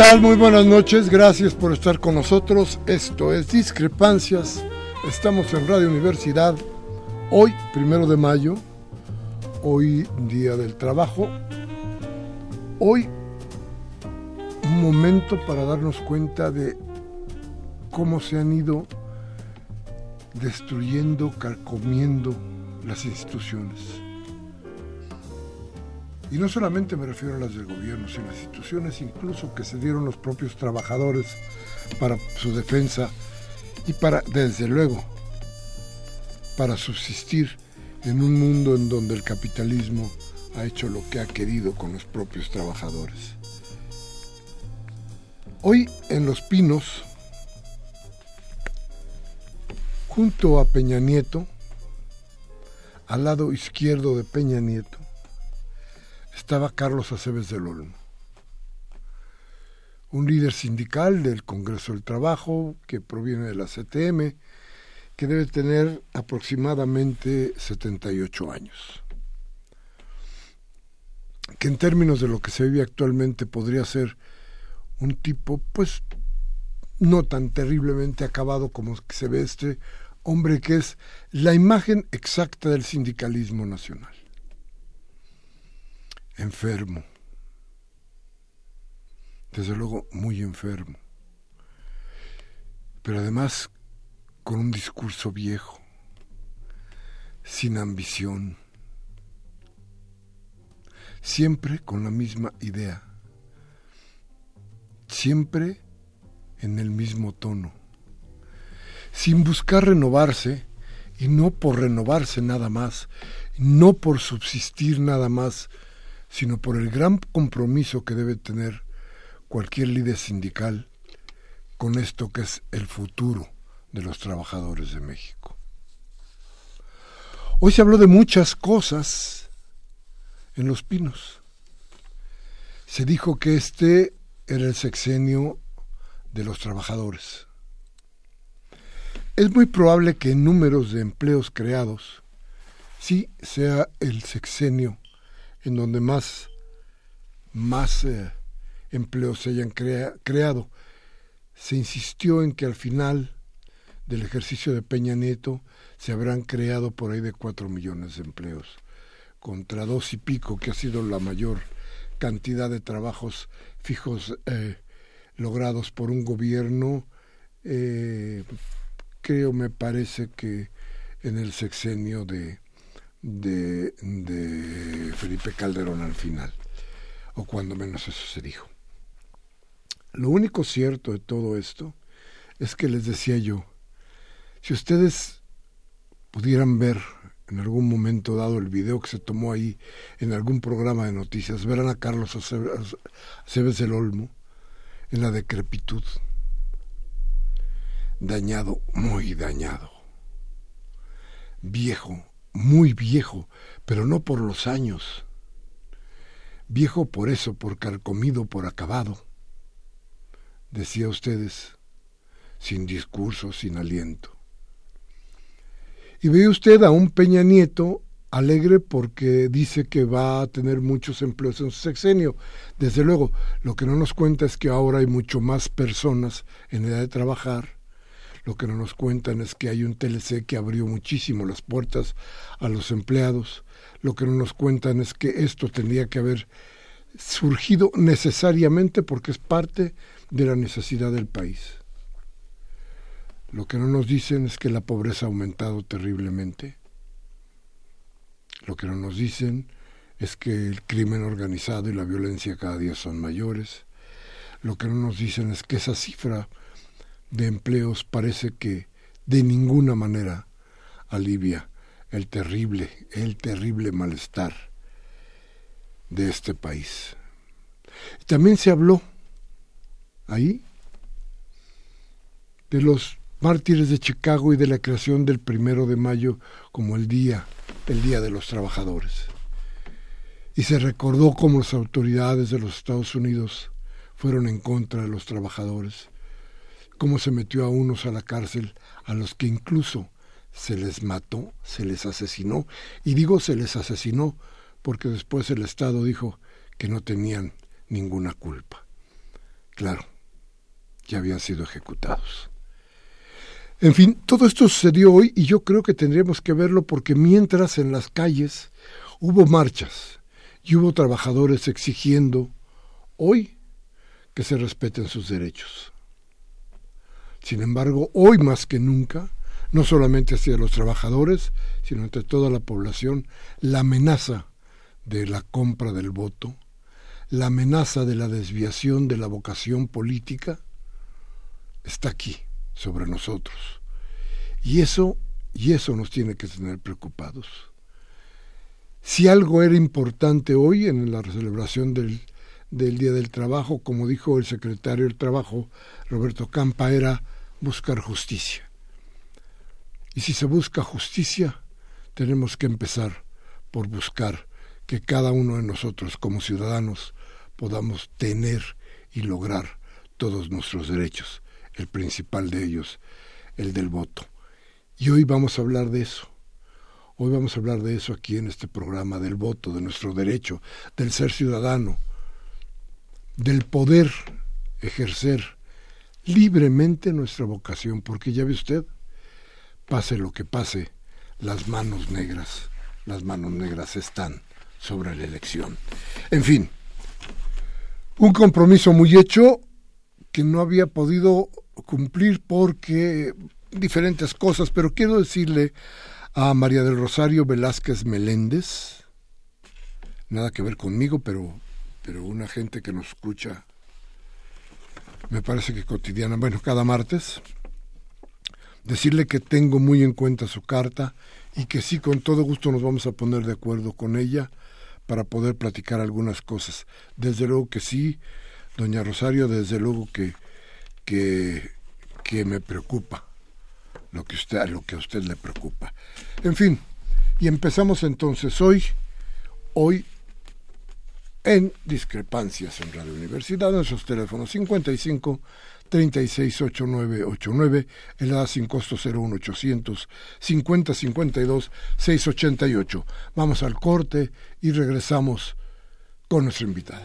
Tal? Muy buenas noches, gracias por estar con nosotros. Esto es Discrepancias. Estamos en Radio Universidad, hoy, primero de mayo, hoy Día del Trabajo. Hoy, un momento para darnos cuenta de cómo se han ido destruyendo, carcomiendo las instituciones y no solamente me refiero a las del gobierno, sino a las instituciones incluso que se dieron los propios trabajadores para su defensa y para, desde luego, para subsistir en un mundo en donde el capitalismo ha hecho lo que ha querido con los propios trabajadores. Hoy en Los Pinos, junto a Peña Nieto, al lado izquierdo de Peña Nieto, estaba Carlos Aceves del Olmo, un líder sindical del Congreso del Trabajo que proviene de la CTM, que debe tener aproximadamente 78 años, que en términos de lo que se vive actualmente podría ser un tipo, pues, no tan terriblemente acabado como se ve este hombre que es la imagen exacta del sindicalismo nacional enfermo, desde luego muy enfermo, pero además con un discurso viejo, sin ambición, siempre con la misma idea, siempre en el mismo tono, sin buscar renovarse y no por renovarse nada más, no por subsistir nada más, sino por el gran compromiso que debe tener cualquier líder sindical con esto que es el futuro de los trabajadores de México. Hoy se habló de muchas cosas en Los Pinos. Se dijo que este era el sexenio de los trabajadores. Es muy probable que en números de empleos creados sí sea el sexenio en donde más, más eh, empleos se hayan creado. Se insistió en que al final del ejercicio de Peña Nieto se habrán creado por ahí de cuatro millones de empleos, contra dos y pico, que ha sido la mayor cantidad de trabajos fijos eh, logrados por un gobierno, eh, creo, me parece que en el sexenio de, de, Felipe Calderón al final, o cuando menos eso se dijo. Lo único cierto de todo esto es que les decía yo, si ustedes pudieran ver en algún momento dado el video que se tomó ahí en algún programa de noticias, verán a Carlos Aceves del Olmo en la decrepitud. dañado, muy dañado. Viejo, muy viejo, pero no por los años. Viejo por eso, por carcomido, por acabado. Decía ustedes, sin discurso, sin aliento. Y ve usted a un Peña Nieto alegre porque dice que va a tener muchos empleos en su sexenio. Desde luego, lo que no nos cuenta es que ahora hay mucho más personas en edad de trabajar. Lo que no nos cuentan es que hay un TLC que abrió muchísimo las puertas a los empleados. Lo que no nos cuentan es que esto tendría que haber surgido necesariamente porque es parte de la necesidad del país. Lo que no nos dicen es que la pobreza ha aumentado terriblemente lo que no nos dicen es que el crimen organizado y la violencia cada día son mayores. Lo que no nos dicen es que esa cifra de empleos parece que de ninguna manera alivia el terrible, el terrible malestar de este país. También se habló ahí de los mártires de Chicago y de la creación del primero de mayo como el día el Día de los Trabajadores. Y se recordó cómo las autoridades de los Estados Unidos fueron en contra de los trabajadores, cómo se metió a unos a la cárcel, a los que incluso se les mató, se les asesinó, y digo se les asesinó porque después el Estado dijo que no tenían ninguna culpa. Claro, ya habían sido ejecutados. En fin, todo esto sucedió hoy y yo creo que tendríamos que verlo porque mientras en las calles hubo marchas y hubo trabajadores exigiendo hoy que se respeten sus derechos. Sin embargo, hoy más que nunca, no solamente hacia los trabajadores, sino entre toda la población, la amenaza de la compra del voto, la amenaza de la desviación de la vocación política, está aquí sobre nosotros. Y eso, y eso nos tiene que tener preocupados. Si algo era importante hoy en la celebración del, del Día del Trabajo, como dijo el secretario del Trabajo, Roberto Campa, era buscar justicia. Y si se busca justicia, tenemos que empezar por buscar que cada uno de nosotros como ciudadanos podamos tener y lograr todos nuestros derechos el principal de ellos, el del voto. Y hoy vamos a hablar de eso. Hoy vamos a hablar de eso aquí en este programa, del voto, de nuestro derecho, del ser ciudadano, del poder ejercer libremente nuestra vocación, porque ya ve usted, pase lo que pase, las manos negras, las manos negras están sobre la elección. En fin, un compromiso muy hecho que no había podido cumplir porque diferentes cosas, pero quiero decirle a María del Rosario Velázquez Meléndez, nada que ver conmigo, pero, pero una gente que nos escucha, me parece que cotidiana, bueno, cada martes, decirle que tengo muy en cuenta su carta y que sí, con todo gusto nos vamos a poner de acuerdo con ella para poder platicar algunas cosas. Desde luego que sí, doña Rosario, desde luego que que, me preocupa, lo que, usted, lo que a usted le preocupa. En fin, y empezamos entonces hoy, hoy en discrepancias en Radio Universidad, nuestros teléfonos 55 368989, el A sin costo 01800 5052 688. Vamos al corte y regresamos con nuestra invitada.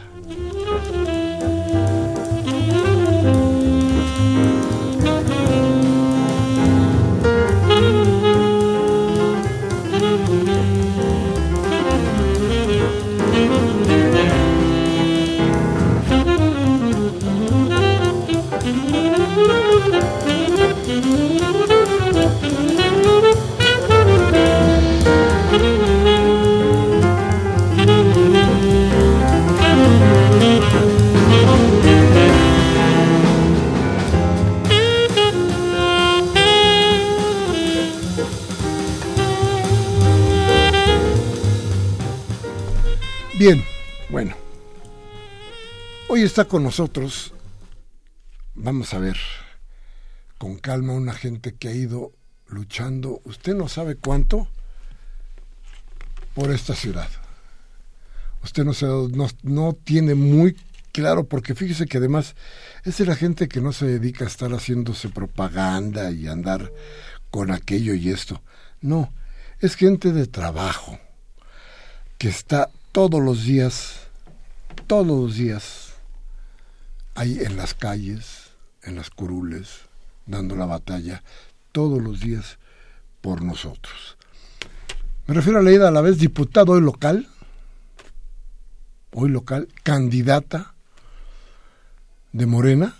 Hoy está con nosotros, vamos a ver, con calma una gente que ha ido luchando, usted no sabe cuánto, por esta ciudad. Usted no, se, no, no tiene muy claro, porque fíjese que además es de la gente que no se dedica a estar haciéndose propaganda y andar con aquello y esto. No, es gente de trabajo, que está todos los días, todos los días, ahí en las calles, en las curules, dando la batalla, todos los días por nosotros. Me refiero a Leida a la vez diputado hoy local, hoy local, candidata de Morena,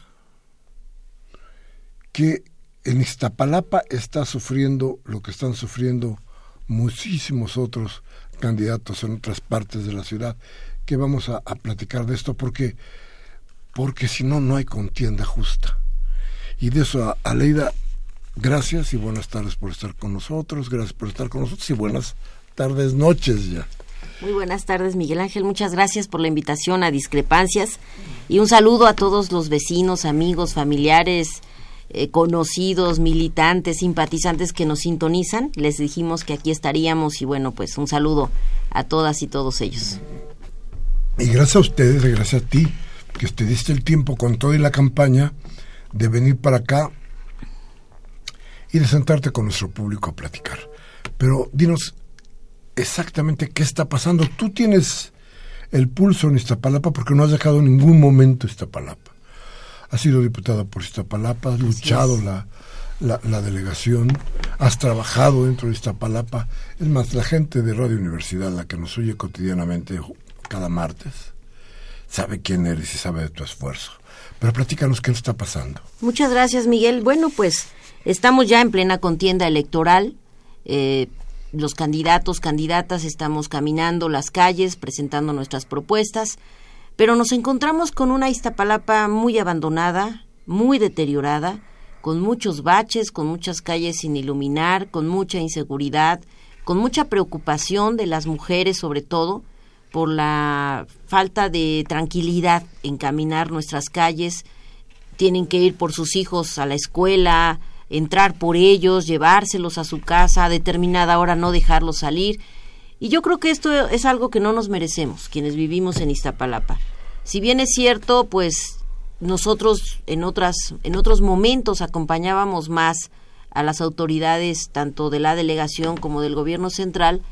que en Iztapalapa está sufriendo lo que están sufriendo muchísimos otros candidatos en otras partes de la ciudad, que vamos a, platicar de esto porque, porque si no, no hay contienda justa. Y de eso, Aleida, gracias y buenas tardes por estar con nosotros, gracias por estar con nosotros y buenas tardes, noches ya. Muy buenas tardes, Miguel Ángel. Muchas gracias por la invitación a Discrepancias y un saludo a todos los vecinos, amigos, familiares, eh, conocidos, militantes, simpatizantes que nos sintonizan. Les dijimos que aquí estaríamos y bueno, pues un saludo a todas y todos ellos. Y gracias a ustedes, gracias a ti, que te diste el tiempo con toda la campaña de venir para acá y de sentarte con nuestro público a platicar. Pero dinos exactamente qué está pasando. Tú tienes el pulso en Iztapalapa porque no has dejado en ningún momento Iztapalapa. Has sido diputada por Iztapalapa, has luchado la, la, delegación, has trabajado dentro de Iztapalapa. Es más, la gente de Radio Universidad, la que nos oye cotidianamente cada martes, sabe quién eres y sabe de tu esfuerzo. Pero platícanos qué está pasando. Muchas gracias, Miguel. Bueno, pues estamos ya en plena contienda electoral. Eh, los candidatos, candidatas, estamos caminando las calles, presentando nuestras propuestas, pero nos encontramos con una Iztapalapa muy abandonada, muy deteriorada, con muchos baches, con muchas calles sin iluminar, con mucha inseguridad, con mucha preocupación de las mujeres sobre todo por la falta de tranquilidad en caminar nuestras calles, tienen que ir por sus hijos a la escuela, entrar por ellos, llevárselos a su casa, a determinada hora no dejarlos salir. Y yo creo que esto es algo que no nos merecemos, quienes vivimos en Iztapalapa. Si bien es cierto, pues nosotros en otras en otros momentos acompañábamos más a las autoridades tanto de la delegación como del gobierno central,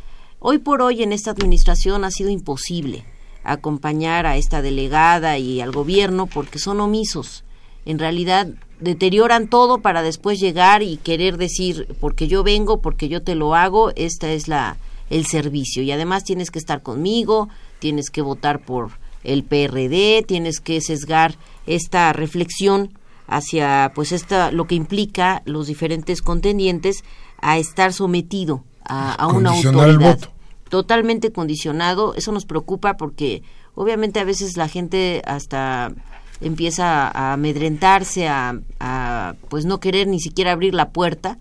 hoy por hoy en esta administración ha sido imposible acompañar a esta delegada y al gobierno porque son omisos. En realidad deterioran todo para después llegar y querer decir porque yo vengo, porque yo te lo hago, esta es la el servicio y además tienes que estar conmigo, tienes que votar por el PRD, tienes que sesgar esta reflexión hacia pues esta lo que implica los diferentes contendientes a estar sometido a, una autoridad totalmente condicionado, eso nos preocupa porque obviamente a veces la gente hasta empieza a amedrentarse, a, pues no querer ni siquiera abrir la puerta,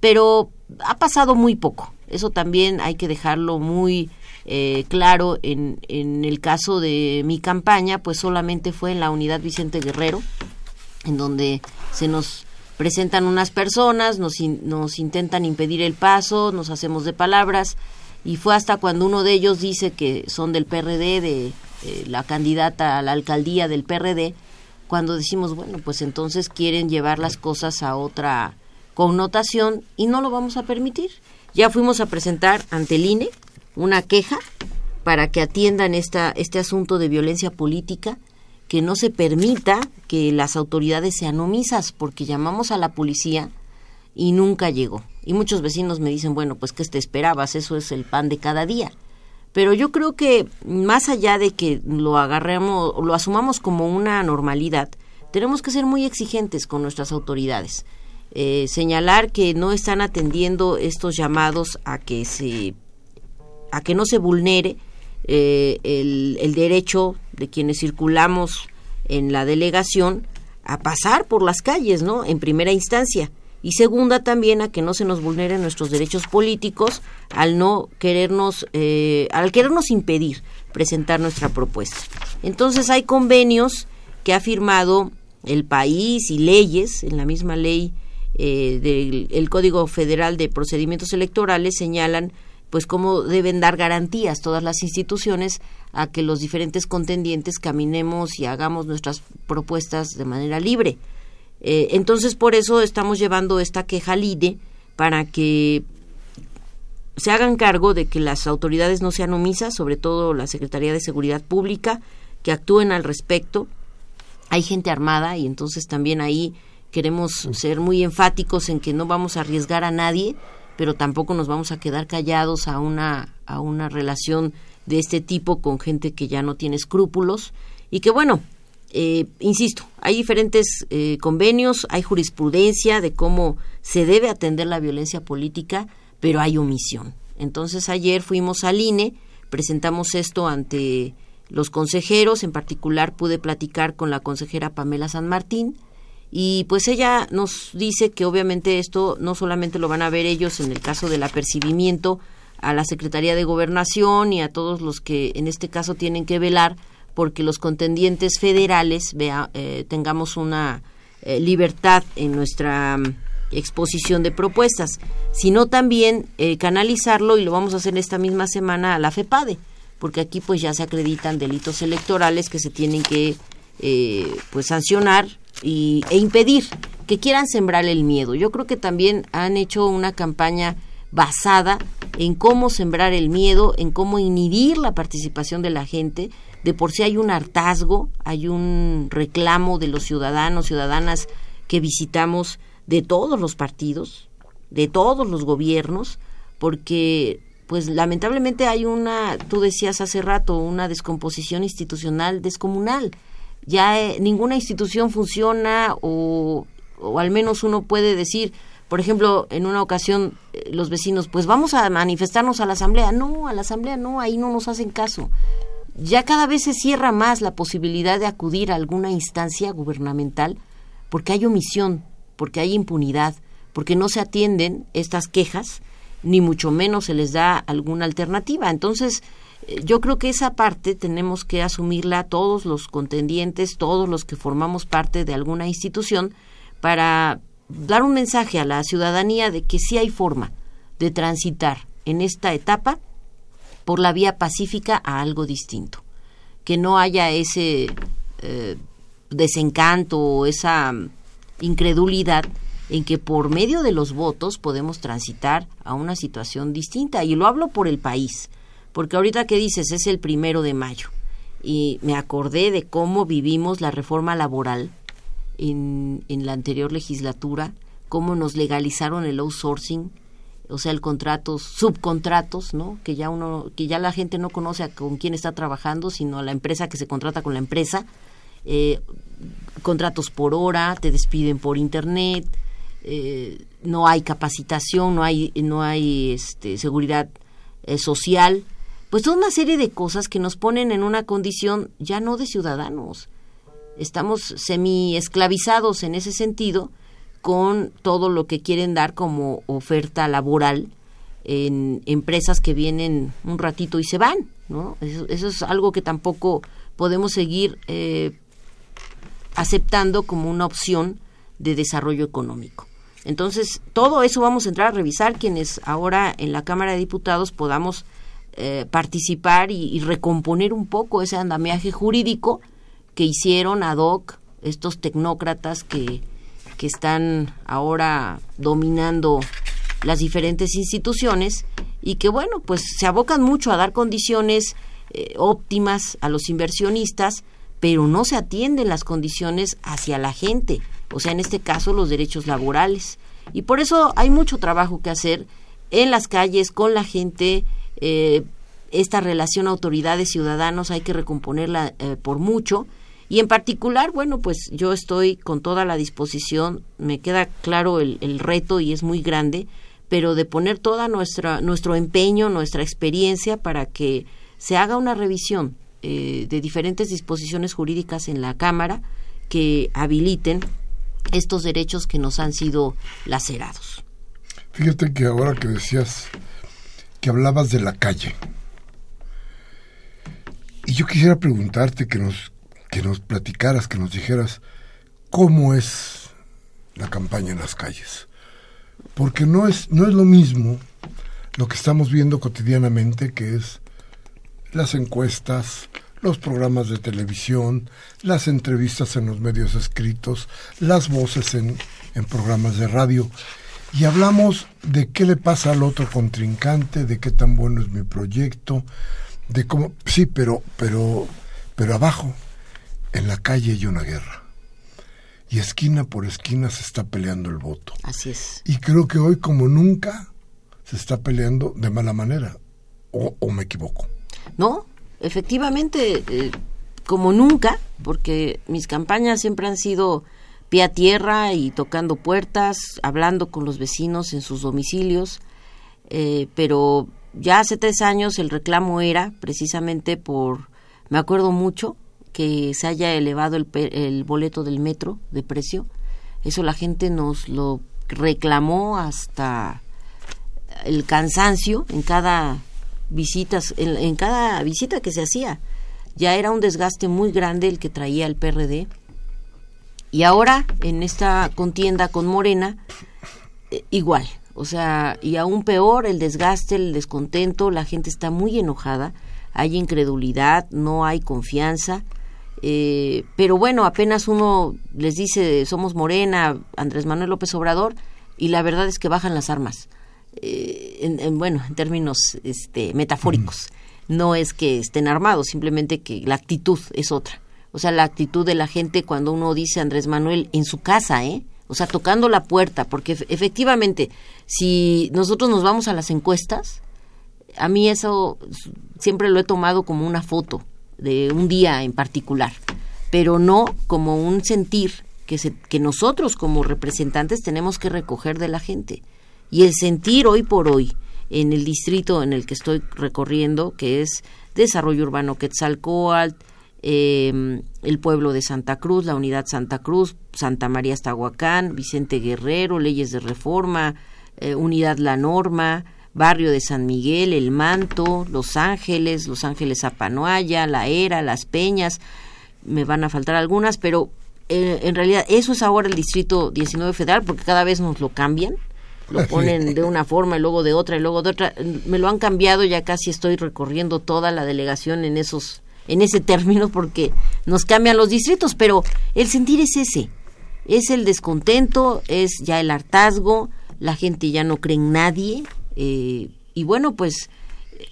pero ha pasado muy poco. Eso también hay que dejarlo muy eh, claro en, en el caso de mi campaña, pues solamente fue en la unidad Vicente Guerrero, en donde se nos presentan unas personas, nos, nos intentan impedir el paso, nos hacemos de palabras, y fue hasta cuando uno de ellos dice que son del PRD, de eh, la candidata a la alcaldía del PRD, cuando decimos, bueno, pues entonces quieren llevar las cosas a otra connotación y no lo vamos a permitir. Ya fuimos a presentar ante el INE una queja para que atiendan esta, este asunto de violencia política, que no se permita que las autoridades sean omisas, porque llamamos a la policía y nunca llegó. Y muchos vecinos me dicen, bueno, pues ¿qué te esperabas? Eso es el pan de cada día. Pero yo creo que más allá de que lo agarremos, lo asumamos como una normalidad, tenemos que ser muy exigentes con nuestras autoridades. Eh, señalar que no están atendiendo estos llamados a que se a que no se vulnere eh, el, el derecho de quienes circulamos en la delegación a pasar por las calles, ¿no? En primera instancia y segunda también a que no se nos vulneren nuestros derechos políticos al no querernos eh, al querernos impedir presentar nuestra propuesta entonces hay convenios que ha firmado el país y leyes, en la misma ley eh, del Código Federal de Procedimientos Electorales señalan pues cómo deben dar garantías todas las instituciones a que los diferentes contendientes caminemos y hagamos nuestras propuestas de manera libre. Eh, entonces, por eso estamos llevando esta queja al INE para que se hagan cargo de que las autoridades no sean omisas, sobre todo la Secretaría de Seguridad Pública, que actúen al respecto. Hay gente armada y entonces también ahí queremos ser muy enfáticos en que no vamos a arriesgar a nadie pero tampoco nos vamos a quedar callados a una, a una relación de este tipo con gente que ya no tiene escrúpulos y que bueno, eh, insisto, hay diferentes eh, convenios, hay jurisprudencia de cómo se debe atender la violencia política, pero hay omisión. Entonces ayer fuimos al INE, presentamos esto ante los consejeros, en particular pude platicar con la consejera Pamela San Martín, y pues ella nos dice que obviamente esto no solamente lo van a ver ellos en el caso del apercibimiento a la Secretaría de Gobernación y a todos los que en este caso tienen que velar porque los contendientes federales vea, eh, tengamos una eh, libertad en nuestra mm, exposición de propuestas, sino también eh, canalizarlo y lo vamos a hacer esta misma semana a la FEPADE, porque aquí pues ya se acreditan delitos electorales que se tienen que pues sancionar y, e impedir que quieran sembrar el miedo. Yo creo que también han hecho una campaña basada en cómo sembrar el miedo, en cómo inhibir la participación de la gente. De por sí hay un hartazgo, hay un reclamo de los ciudadanos, ciudadanas que visitamos de todos los partidos, de todos los gobiernos, porque pues lamentablemente hay una, tú decías hace rato, una descomposición institucional descomunal ya eh, ninguna institución funciona o, o al menos uno puede decir, por ejemplo, en una ocasión eh, los vecinos, pues vamos a manifestarnos a la asamblea. No, a la asamblea no, ahí no nos hacen caso. Ya cada vez se cierra más la posibilidad de acudir a alguna instancia gubernamental porque hay omisión, porque hay impunidad, porque no se atienden estas quejas, ni mucho menos se les da alguna alternativa. Entonces, yo creo que esa parte tenemos que asumirla todos los contendientes, todos los que formamos parte de alguna institución, para dar un mensaje a la ciudadanía de que sí hay forma de transitar en esta etapa por la vía pacífica a algo distinto. Que no haya ese eh, desencanto o esa incredulidad en que por medio de los votos podemos transitar a una situación distinta. Y lo hablo por el país porque ahorita que dices es el primero de mayo y me acordé de cómo vivimos la reforma laboral en, en la anterior legislatura, cómo nos legalizaron el outsourcing, o sea, el contrato, subcontratos, ¿no? Que ya uno, que ya la gente no conoce con quién está trabajando, sino a la empresa que se contrata con la empresa, eh, contratos por hora, te despiden por internet, eh, no hay capacitación, no hay, no hay este, seguridad eh, social, pues toda una serie de cosas que nos ponen en una condición ya no de ciudadanos. Estamos semi esclavizados en ese sentido con todo lo que quieren dar como oferta laboral en empresas que vienen un ratito y se van, ¿no? Eso, es algo que tampoco podemos seguir eh, aceptando como una opción de desarrollo económico. Entonces, todo eso vamos a entrar a revisar quienes ahora en la Cámara de Diputados podamos eh, participar y, recomponer un poco ese andamiaje jurídico que hicieron ad hoc estos tecnócratas que, que están ahora dominando las diferentes instituciones y que bueno pues se abocan mucho a dar condiciones eh, óptimas a los inversionistas pero no se atienden las condiciones hacia la gente o sea en este caso los derechos laborales y por eso hay mucho trabajo que hacer en las calles con la gente eh, esta relación autoridades-ciudadanos hay que recomponerla eh, por mucho. Y en particular, bueno, pues yo estoy con toda la disposición, me queda claro el, reto y es muy grande, pero de poner toda nuestra nuestro empeño, nuestra experiencia para que se haga una revisión eh, de diferentes disposiciones jurídicas en la Cámara que habiliten estos derechos que nos han sido lacerados. Fíjate que ahora que decías que hablabas de la calle. Y yo quisiera preguntarte que nos, que nos platicaras, que nos dijeras cómo es la campaña en las calles. Porque no es, no es lo mismo lo que estamos viendo cotidianamente, que es las encuestas, los programas de televisión, las entrevistas en los medios escritos, las voces en, en programas de radio. Y hablamos de qué le pasa al otro contrincante, de qué tan bueno es mi proyecto, de cómo... Sí, pero, pero, pero abajo, en la calle hay una guerra. Y esquina por esquina se está peleando el voto. Así es. Y creo que hoy como nunca se está peleando de mala manera. ¿O, o me equivoco? No, efectivamente, eh, como nunca, porque mis campañas siempre han sido pie a tierra y tocando puertas, hablando con los vecinos en sus domicilios, eh, pero ya hace tres años el reclamo era precisamente por, me acuerdo mucho, que se haya elevado el, el boleto del metro de precio. Eso la gente nos lo reclamó hasta el cansancio en cada visitas, en, cada visita que se hacía. Ya era un desgaste muy grande el que traía el PRD. Y ahora, en esta contienda con Morena, eh, igual. O sea, y aún peor, el desgaste, el descontento, la gente está muy enojada, hay incredulidad, no hay confianza. Eh, pero bueno, apenas uno les dice somos Morena, Andrés Manuel López Obrador, y la verdad es que bajan las armas. Eh, en, en, bueno, en términos este, metafóricos. No es que estén armados, simplemente que la actitud es otra. O sea, la actitud de la gente cuando uno dice Andrés Manuel en su casa, ¿eh? O sea, tocando la puerta, porque efectivamente, si nosotros nos vamos a las encuestas, a mí eso siempre lo he tomado como una foto de un día en particular, pero no como un sentir que, se, que nosotros como representantes tenemos que recoger de la gente. Y el sentir hoy por hoy en el distrito en el que estoy recorriendo, que es Desarrollo Urbano Quetzalcoatl, eh, el pueblo de Santa Cruz, la unidad Santa Cruz, Santa María Estahuacán, Vicente Guerrero, Leyes de Reforma, eh, Unidad La Norma, Barrio de San Miguel, El Manto, Los Ángeles, Los Ángeles Apanoaya, La Era, Las Peñas, me van a faltar algunas, pero eh, en realidad eso es ahora el Distrito 19 Federal, porque cada vez nos lo cambian lo ponen de una forma y luego de otra y luego de otra. Me lo han cambiado, ya casi estoy recorriendo toda la delegación en esos en ese término porque nos cambian los distritos, pero el sentir es ese. Es el descontento, es ya el hartazgo, la gente ya no cree en nadie eh, y bueno, pues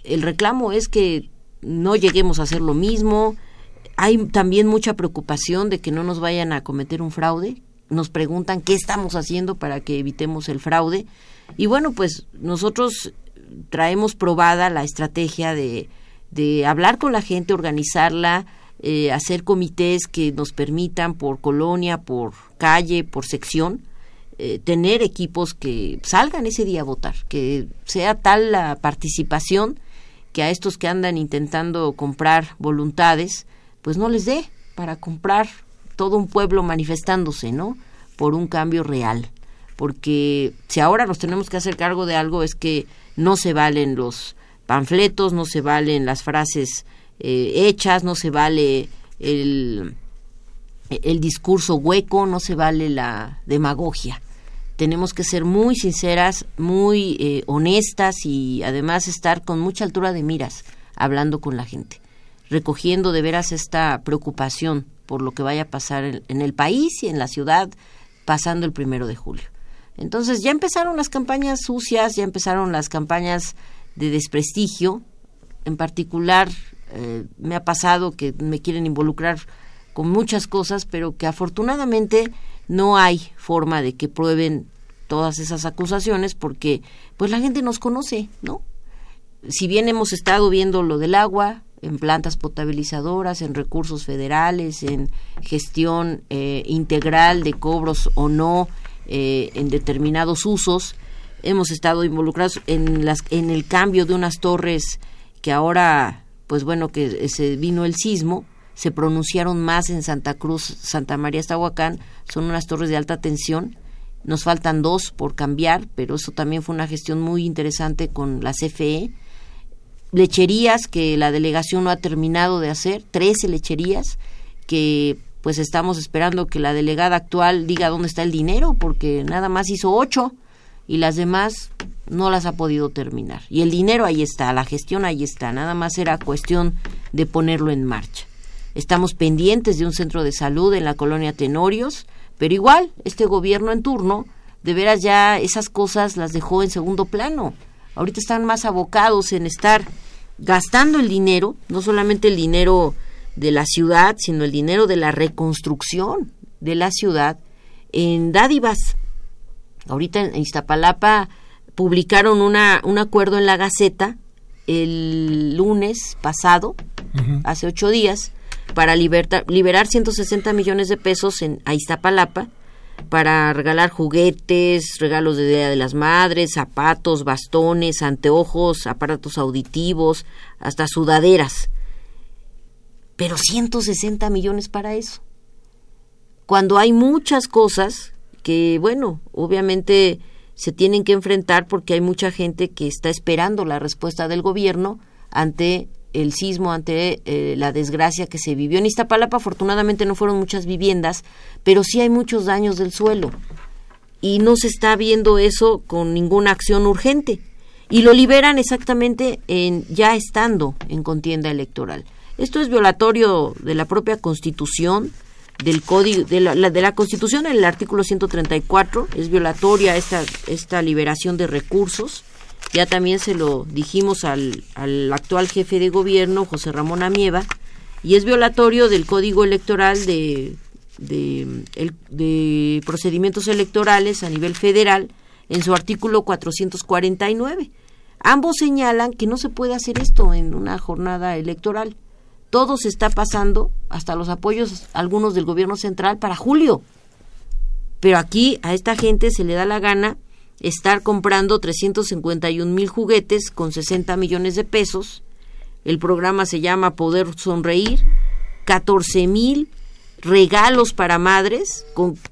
el reclamo es que no lleguemos a hacer lo mismo. Hay también mucha preocupación de que no nos vayan a cometer un fraude, nos preguntan qué estamos haciendo para que evitemos el fraude. Y bueno, pues nosotros traemos probada la estrategia de, de hablar con la gente, organizarla, eh, hacer comités que nos permitan por colonia, por calle, por sección, eh, tener equipos que salgan ese día a votar, que sea tal la participación que a estos que andan intentando comprar voluntades, pues no les dé para comprar todo un pueblo manifestándose, ¿no? Por un cambio real. Porque si ahora nos tenemos que hacer cargo de algo es que no se valen los panfletos, no se valen las frases eh, hechas, no se vale el, el discurso hueco, no se vale la demagogia. Tenemos que ser muy sinceras, muy eh, honestas y además estar con mucha altura de miras hablando con la gente, recogiendo de veras esta preocupación por lo que vaya a pasar en, el país y en la ciudad pasando el primero de julio. Entonces ya empezaron las campañas sucias, ya empezaron las campañas de desprestigio. En particular, eh, me ha pasado que me quieren involucrar con muchas cosas, pero que afortunadamente no hay forma de que prueben todas esas acusaciones porque pues la gente nos conoce, ¿no? Si bien hemos estado viendo lo del agua, en plantas potabilizadoras, en recursos federales, en gestión eh, integral de cobros o no eh, en determinados usos. Hemos estado involucrados en, las, en el cambio de unas torres que ahora, pues bueno, que se vino el sismo, se pronunciaron más en Santa Cruz, Santa María Estahuacán, son unas torres de alta tensión. Nos faltan dos por cambiar, pero eso también fue una gestión muy interesante con la CFE lecherías que la delegación no ha terminado de hacer, 13 lecherías que pues estamos esperando que la delegada actual diga dónde está el dinero, porque nada más hizo ocho y las demás no las ha podido terminar. Y el dinero ahí está, la gestión ahí está, nada más era cuestión de ponerlo en marcha. Estamos pendientes de un centro de salud en la colonia Tenorios, pero igual, este gobierno en turno, de veras ya esas cosas las dejó en segundo plano. Ahorita están más abocados en estar gastando el dinero, no solamente el dinero de la ciudad, sino el dinero de la reconstrucción de la ciudad en dádivas. Ahorita en Iztapalapa publicaron una, un acuerdo en la Gaceta el lunes pasado, hace ocho días, para liberar 160 millones de pesos en a Iztapalapa para regalar juguetes, regalos de Día de las Madres, zapatos, bastones, anteojos, aparatos auditivos, hasta sudaderas. Pero 160 millones para eso. Cuando hay muchas cosas que, bueno, obviamente se tienen que enfrentar porque hay mucha gente que está esperando la respuesta del gobierno ante el sismo, ante eh, la desgracia que se vivió en Iztapalapa. Afortunadamente no fueron muchas viviendas, pero sí hay muchos daños del suelo. Y no se está viendo eso con ninguna acción urgente. Y lo liberan exactamente en, ya estando en contienda electoral. Esto es violatorio de la propia Constitución, del código de la, de la Constitución, el artículo 134 es violatoria esta esta liberación de recursos ya también se lo dijimos al, al actual jefe de gobierno, José Ramón Amieva, y es violatorio del Código Electoral de, de, de procedimientos electorales a nivel federal en su artículo 449. Ambos señalan que no se puede hacer esto en una jornada electoral. Todo se está pasando, hasta los apoyos, algunos del gobierno central, para julio. Pero aquí a esta gente se le da la gana estar comprando 351 mil juguetes con 60 millones de pesos. El programa se llama Poder Sonreír. 14 mil regalos para madres,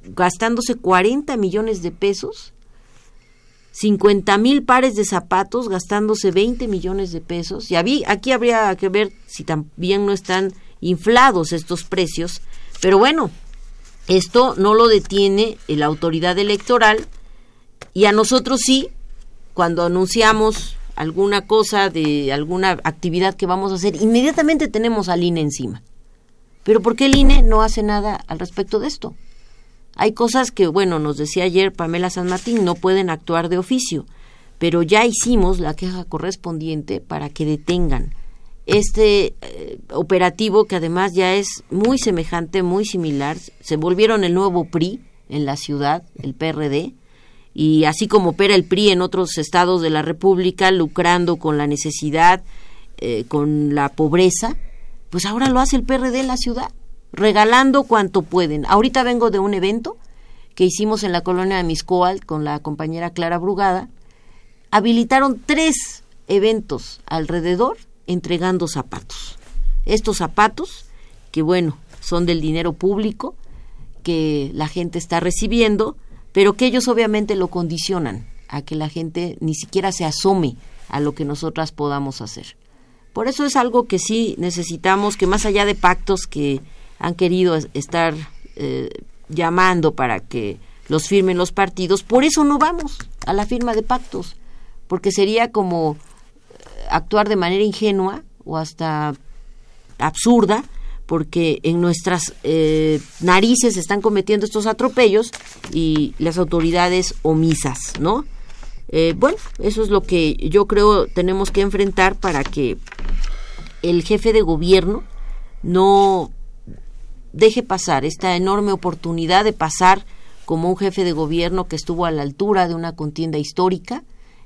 gastándose 40 millones de pesos. 50 mil pares de zapatos, gastándose 20 millones de pesos. Y aquí habría que ver si también no están inflados estos precios. Pero bueno, esto no lo detiene la autoridad electoral y a nosotros sí, cuando anunciamos alguna cosa de alguna actividad que vamos a hacer, inmediatamente tenemos al INE encima. Pero ¿por qué el INE no hace nada al respecto de esto? Hay cosas que, bueno, nos decía ayer Pamela San Martín, no pueden actuar de oficio, pero ya hicimos la queja correspondiente para que detengan este eh, operativo que además ya es muy semejante, muy similar. Se volvieron el nuevo PRI en la ciudad, el PRD, y así como opera el PRI en otros estados de la República, lucrando con la necesidad, eh, con la pobreza, pues ahora lo hace el PRD en la ciudad, regalando cuanto pueden. Ahorita vengo de un evento que hicimos en la colonia de Miscoal con la compañera Clara Brugada. Habilitaron tres eventos alrededor entregando zapatos. Estos zapatos, que bueno, son del dinero público que la gente está recibiendo, pero que ellos obviamente lo condicionan a que la gente ni siquiera se asome a lo que nosotras podamos hacer. Por eso es algo que sí necesitamos, que más allá de pactos que han querido estar eh, llamando para que los firmen los partidos, por eso no vamos a la firma de pactos, porque sería como eh, actuar de manera ingenua o hasta absurda porque en nuestras eh, narices están cometiendo estos atropellos y las autoridades omisas, ¿no? Eh, bueno, eso es lo que yo creo tenemos que enfrentar para que el jefe de gobierno no deje pasar esta enorme oportunidad de pasar como un jefe de gobierno que estuvo a la altura de una contienda histórica,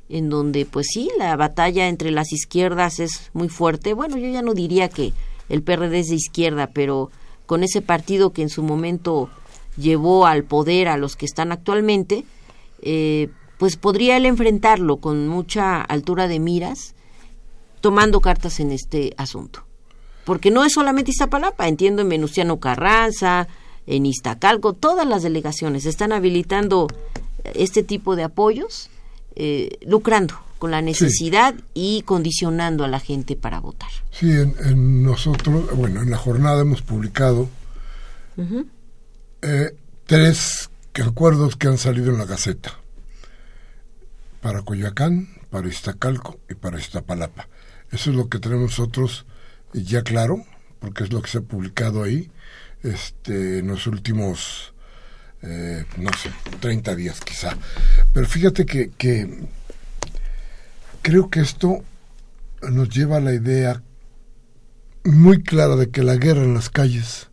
en donde pues sí, la batalla entre las izquierdas es muy fuerte. Bueno, yo ya no diría que el PRD es de izquierda, pero con ese partido que en su momento llevó al poder a los que están actualmente, eh, pues podría él enfrentarlo con mucha altura de miras, tomando cartas en este asunto. Porque no es solamente Iztapalapa, entiendo en Venustiano Carranza, en Iztacalco, todas las delegaciones están habilitando este tipo de apoyos, eh, lucrando con la necesidad y condicionando a la gente para votar. Sí, en, nosotros, bueno, en la jornada hemos publicado eh, tres acuerdos que han salido en la Gaceta. Para Coyoacán, para Iztacalco y para Iztapalapa. Eso es lo que tenemos nosotros ya claro, porque es lo que se ha publicado ahí este, en los últimos, eh, no sé, 30 días quizá. Pero fíjate que, que creo que esto nos lleva a la idea muy clara de que la guerra en las calles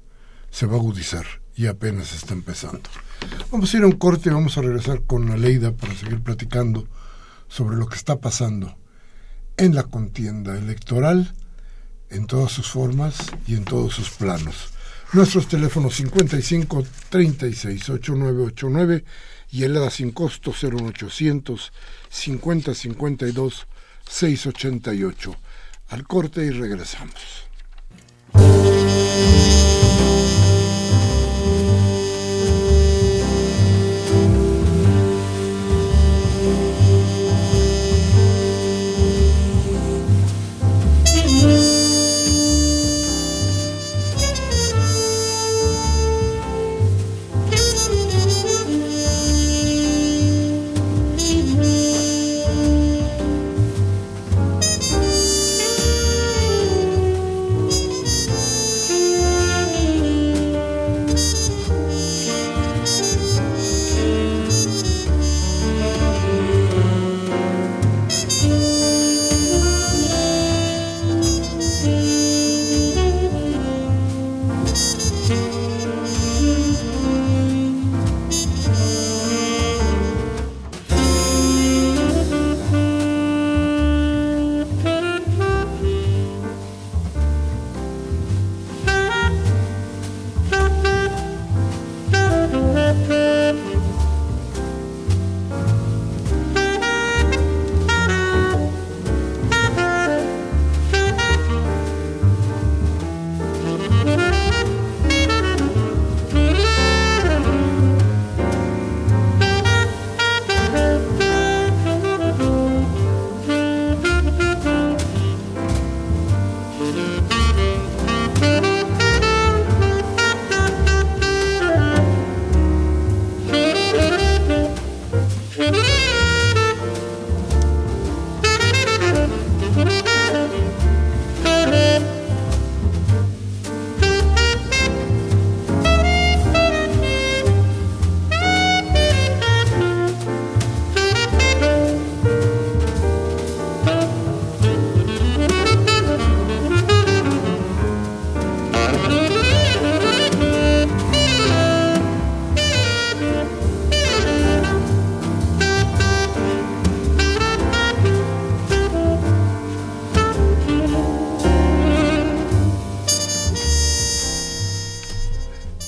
se va a agudizar y apenas está empezando. Vamos a ir a un corte y vamos a regresar con Aleida para seguir platicando sobre lo que está pasando en la contienda electoral, en todas sus formas y en todos sus planos. Nuestros teléfonos 55 36 8989 y el EDA sin costo 01800 50 52 688. Al corte y regresamos.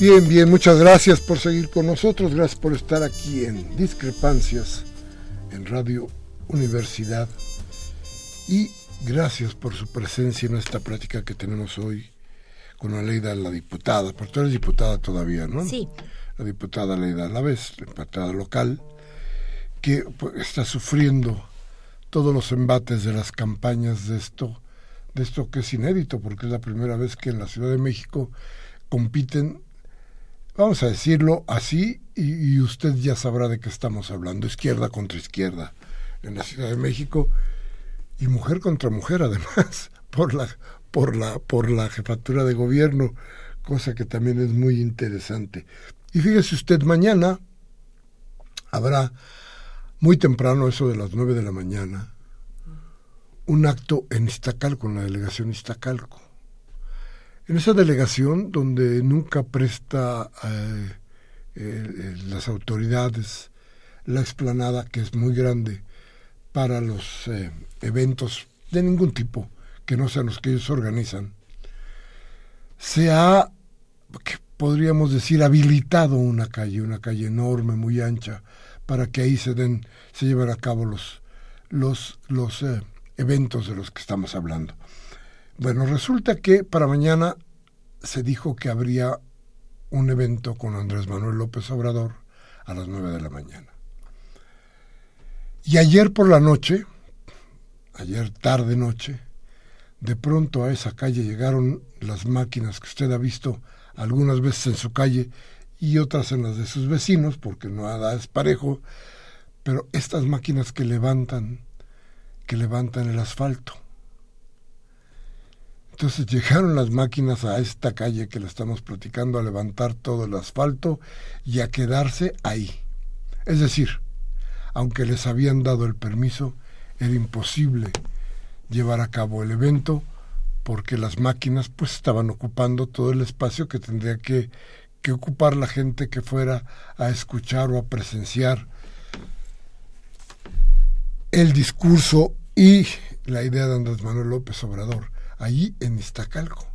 Bien, bien, muchas gracias por seguir con nosotros, gracias por estar aquí en Discrepancias, en Radio Universidad, y gracias por su presencia en esta práctica que tenemos hoy con Aleida, la diputada, porque tú eres diputada todavía, ¿no? Sí. La diputada Aleida vez, la diputada local, que pues, está sufriendo todos los embates de las campañas de esto, de esto que es inédito, porque es la primera vez que en la Ciudad de México compiten vamos a decirlo así, y, usted ya sabrá de qué estamos hablando, izquierda contra izquierda en la Ciudad de México, y mujer contra mujer además, por la, por la, por la jefatura de gobierno, cosa que también es muy interesante. Y fíjese usted, mañana habrá muy temprano, eso de las nueve de la mañana, un acto en Iztacalco, en la delegación Iztacalco en esa delegación donde nunca presta eh, eh, las autoridades la explanada, que es muy grande, para los eh, eventos de ningún tipo, que no sean los que ellos organizan, se ha, podríamos decir, habilitado una calle, una calle enorme, muy ancha, para que ahí se den, se lleven a cabo los, los, los eventos de los que estamos hablando. Bueno, resulta que para mañana se dijo que habría un evento con Andrés Manuel López Obrador a las nueve de la mañana. Y ayer por la noche, ayer tarde noche, de pronto a esa calle llegaron las máquinas que usted ha visto algunas veces en su calle y otras en las de sus vecinos, porque nada es parejo, pero estas máquinas que levantan, que levantan el asfalto. Entonces llegaron las máquinas a esta calle que le estamos platicando a levantar todo el asfalto y a quedarse ahí. Es decir, aunque les habían dado el permiso, era imposible llevar a cabo el evento porque las máquinas pues estaban ocupando todo el espacio que tendría que, que ocupar la gente que fuera a escuchar o a presenciar el discurso y la idea de Andrés Manuel López Obrador, allí en Iztacalco.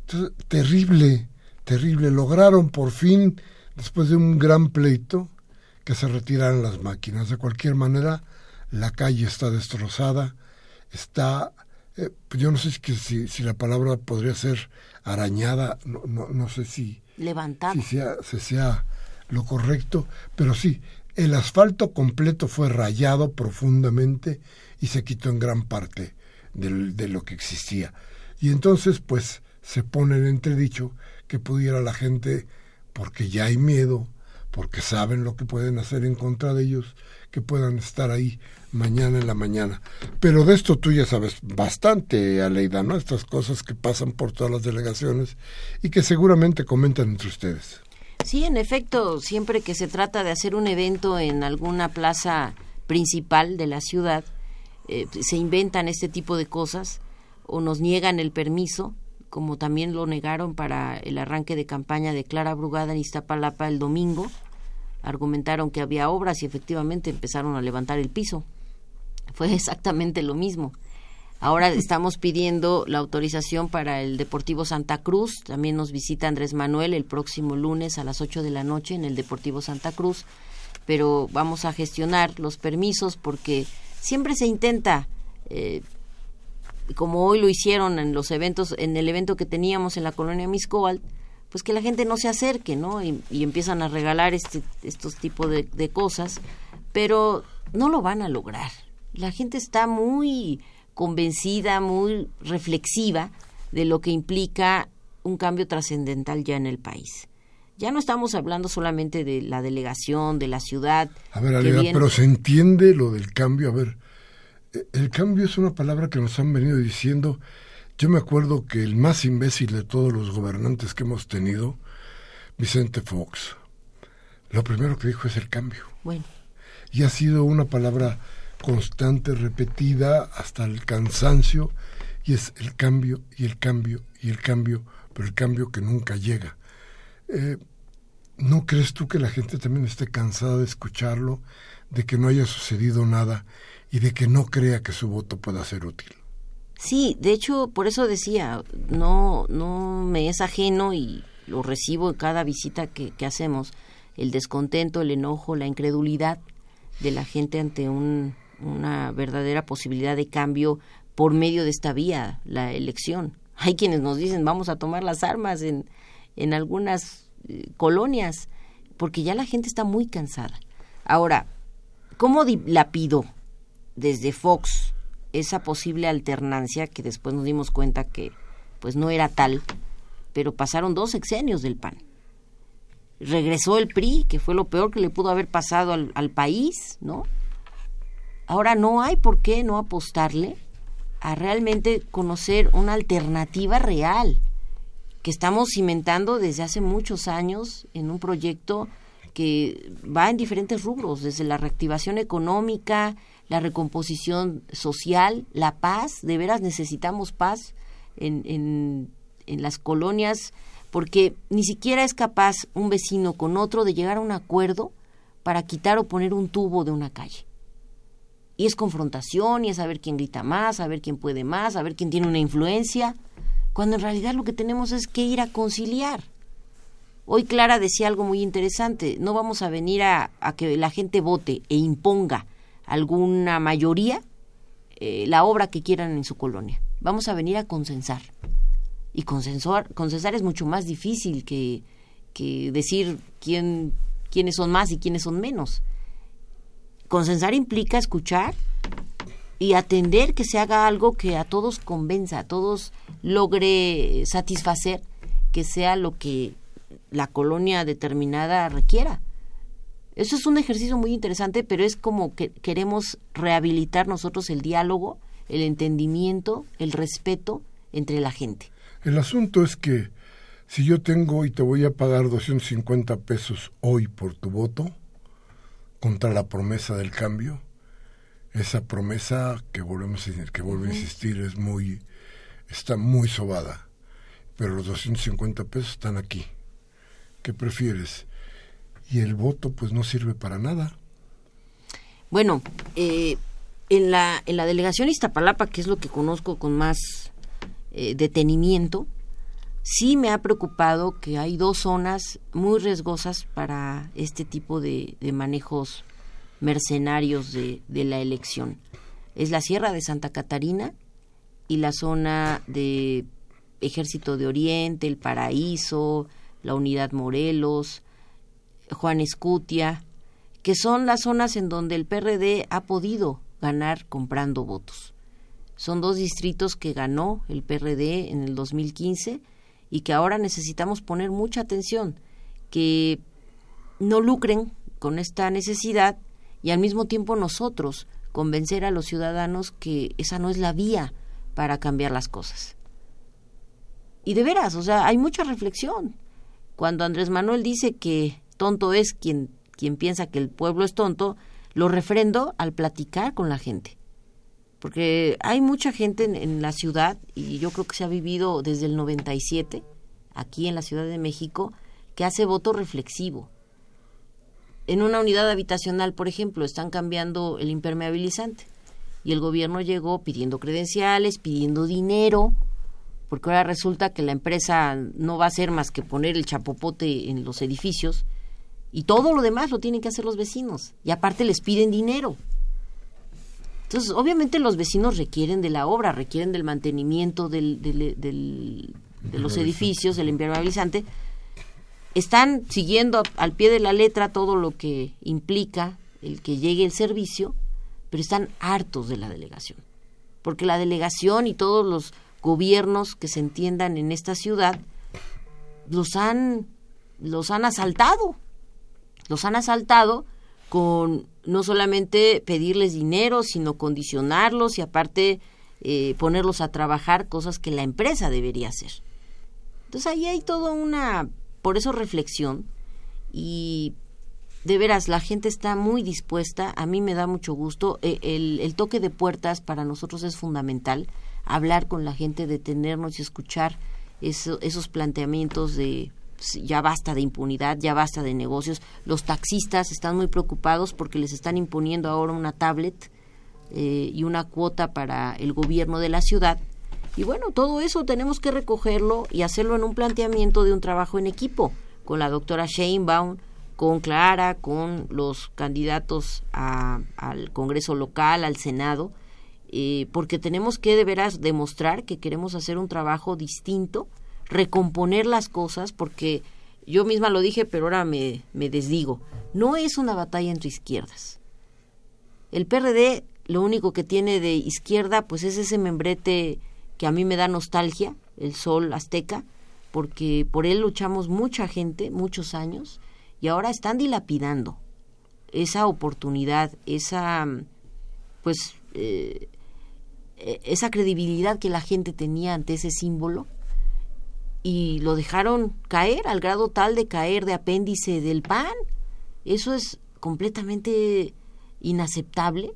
Entonces, terrible, terrible. Lograron por fin, después de un gran pleito, que se retiraran las máquinas. De cualquier manera, la calle está destrozada, está, eh, pues yo no sé si, si, la palabra podría ser arañada, no, no, no sé si... Levantada. Si sea, si sea lo correcto, pero sí, el asfalto completo fue rayado profundamente y se quitó en gran parte de, lo que existía. Y entonces, pues, se pone en entredicho que pudiera la gente, porque ya hay miedo, porque saben lo que pueden hacer en contra de ellos, que puedan estar ahí mañana en la mañana. Pero de esto tú ya sabes bastante, Aleida, ¿no? Estas cosas que pasan por todas las delegaciones y que seguramente comentan entre ustedes. Sí, en efecto, siempre que se trata de hacer un evento en alguna plaza principal de la ciudad, eh, se inventan este tipo de cosas o nos niegan el permiso, como también lo negaron para el arranque de campaña de Clara Brugada en Iztapalapa el domingo. Argumentaron que había obras y efectivamente empezaron a levantar el piso. Fue exactamente lo mismo. Ahora estamos pidiendo la autorización para el Deportivo Santa Cruz. También nos visita Andrés Manuel el próximo lunes a las 8 de la noche en el Deportivo Santa Cruz. Pero vamos a gestionar los permisos porque siempre se intenta, eh, como hoy lo hicieron en los eventos, en el evento que teníamos en la colonia Miscoal, pues que la gente no se acerque, ¿no? Y, empiezan a regalar este, estos tipos de, de cosas, pero no lo van a lograr. La gente está muy convencida, muy reflexiva de lo que implica un cambio trascendental ya en el país. Ya no estamos hablando solamente de la delegación, de la ciudad. A ver, pero se entiende lo del cambio. A ver, eh, el cambio es una palabra que nos han venido diciendo. Yo me acuerdo que el más imbécil de todos los gobernantes que hemos tenido, Vicente Fox, lo primero que dijo es el cambio. Bueno. Y ha sido una palabra constante, repetida hasta el cansancio, y es el cambio y el cambio y el cambio, pero el cambio que nunca llega. Eh, ¿No crees tú que la gente también esté cansada de escucharlo, de que no haya sucedido nada y de que no crea que su voto pueda ser útil? Sí, de hecho, por eso decía, no, no me es ajeno y lo recibo en cada visita que, hacemos, el descontento, el enojo, la incredulidad de la gente ante un una verdadera posibilidad de cambio por medio de esta vía, la elección. Hay quienes nos dicen vamos a tomar las armas en, en algunas eh, colonias, porque ya la gente está muy cansada. Ahora, ¿cómo la pido desde Fox esa posible alternancia que después nos dimos cuenta que pues no era tal, pero pasaron dos sexenios del PAN? Regresó el PRI, que fue lo peor que le pudo haber pasado al país, ¿no? Ahora no hay por qué no apostarle a realmente conocer una alternativa real que estamos cimentando desde hace muchos años en un proyecto que va en diferentes rubros, desde la reactivación económica, la recomposición social, la paz, de veras necesitamos paz en, en, las colonias, porque ni siquiera es capaz un vecino con otro de llegar a un acuerdo para quitar o poner un tubo de una calle. Y es confrontación y es saber quién grita más, saber quién puede más, saber quién tiene una influencia, cuando en realidad lo que tenemos es que ir a conciliar. Hoy Clara decía algo muy interesante, no vamos a venir a, que la gente vote e imponga alguna mayoría eh, la obra que quieran en su colonia. Vamos a venir a consensar. Y consensuar, consensar es mucho más difícil que, que decir quién, quiénes son más y quiénes son menos. Consensar implica escuchar y atender que se haga algo que a todos convenza, a todos logre satisfacer, que sea lo que la colonia determinada requiera. Eso es un ejercicio muy interesante, pero es como que queremos rehabilitar nosotros el diálogo, el entendimiento, el respeto entre la gente. El asunto es que si yo tengo y te voy a pagar 250 pesos hoy por tu voto, contra la promesa del cambio, esa promesa que volvemos a, que vuelvo a insistir es muy está muy sobada. Pero los 250 pesos están aquí. ¿qué prefieres? y el voto pues no sirve para nada. Bueno eh, en la en la delegación Iztapalapa que es lo que conozco con más eh, detenimiento sí me ha preocupado que hay dos zonas muy riesgosas para este tipo de manejos mercenarios de, la elección. Es la Sierra de Santa Catarina y la zona de Ejército de Oriente, El Paraíso, la Unidad Morelos, Juan Escutia, que son las zonas en donde el PRD ha podido ganar comprando votos. Son dos distritos que ganó el PRD en el 2015 y que ahora necesitamos poner mucha atención, que no lucren con esta necesidad y al mismo tiempo nosotros convencer a los ciudadanos que esa no es la vía para cambiar las cosas. Y de veras, o sea, hay mucha reflexión. Cuando Andrés Manuel dice que tonto es quien, quien piensa que el pueblo es tonto, lo refrendo al platicar con la gente. Porque hay mucha gente en, en la ciudad, y yo creo que se ha vivido desde el 97, aquí en la Ciudad de México, que hace voto reflexivo en una unidad habitacional, por ejemplo, están cambiando el impermeabilizante. Y el gobierno llegó pidiendo credenciales, pidiendo dinero, porque ahora resulta que la empresa no va a hacer más que poner el chapopote en los edificios y todo lo demás lo tienen que hacer los vecinos. Y aparte les piden dinero. Entonces, obviamente los vecinos requieren de la obra, requieren del mantenimiento del, de los edificios, del impermeabilizante, están siguiendo al pie de la letra todo lo que implica el que llegue el servicio, pero están hartos de la delegación. Porque la delegación y todos los gobiernos que se entiendan en esta ciudad los han los han asaltado. Los han asaltado con no solamente pedirles dinero, sino condicionarlos y aparte eh, ponerlos a trabajar cosas que la empresa debería hacer. Entonces ahí hay toda una por eso reflexión y de veras la gente está muy dispuesta, a mí me da mucho gusto, e, el, toque de puertas para nosotros es fundamental, hablar con la gente, detenernos y escuchar esos planteamientos de ya basta de impunidad, ya basta de negocios. Los taxistas están muy preocupados porque les están imponiendo ahora una tablet eh, y una cuota para el gobierno de la ciudad y bueno, todo eso tenemos que recogerlo y hacerlo en un planteamiento de un trabajo en equipo con la doctora Sheinbaum, con Clara, con los candidatos al Congreso local, al Senado, eh, porque tenemos que de veras demostrar que queremos hacer un trabajo distinto, recomponer las cosas, porque yo misma lo dije, pero ahora me, me desdigo. No es una batalla entre izquierdas. El PRD lo único que tiene de izquierda, pues es ese membrete que a mí me da nostalgia, el sol azteca, porque por él luchamos mucha gente, muchos años, y ahora están dilapidando esa oportunidad, esa, pues, eh, e, esa credibilidad que la gente tenía ante ese símbolo, y lo dejaron caer al grado tal de caer de apéndice del pan. Eso es completamente inaceptable,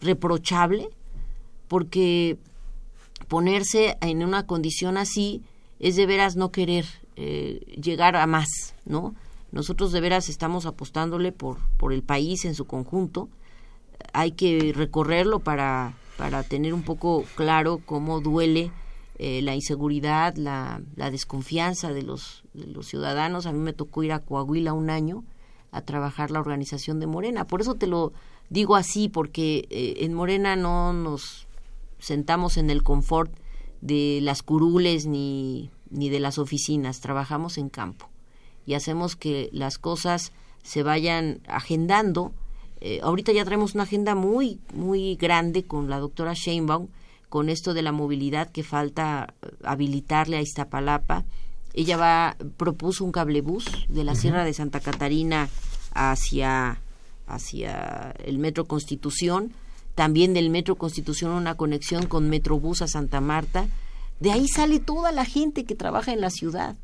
reprochable, porque ponerse en una condición así es de veras no querer eh, llegar a más, ¿no? Nosotros de veras estamos apostándole por, por el país en su conjunto. Hay que recorrerlo para, para tener un poco claro cómo duele eh, la inseguridad, la, la desconfianza de los, de los ciudadanos. A mí me tocó ir a Coahuila un año a trabajar la organización de Morena. Por eso te lo digo así, porque eh, en Morena no nos sentamos en el confort de las curules ni, ni de las oficinas, trabajamos en campo y hacemos que las cosas se vayan agendando. Eh, ahorita ya traemos una agenda muy, muy grande con la doctora Sheinbaum, con esto de la movilidad que falta habilitarle a Iztapalapa, ella va propuso un cablebús de la Sierra de Santa Catarina hacia hacia el Metro Constitución, también del Metro Constitución una conexión con Metrobús a Santa Marta. De ahí sale toda la gente que trabaja en la ciudad.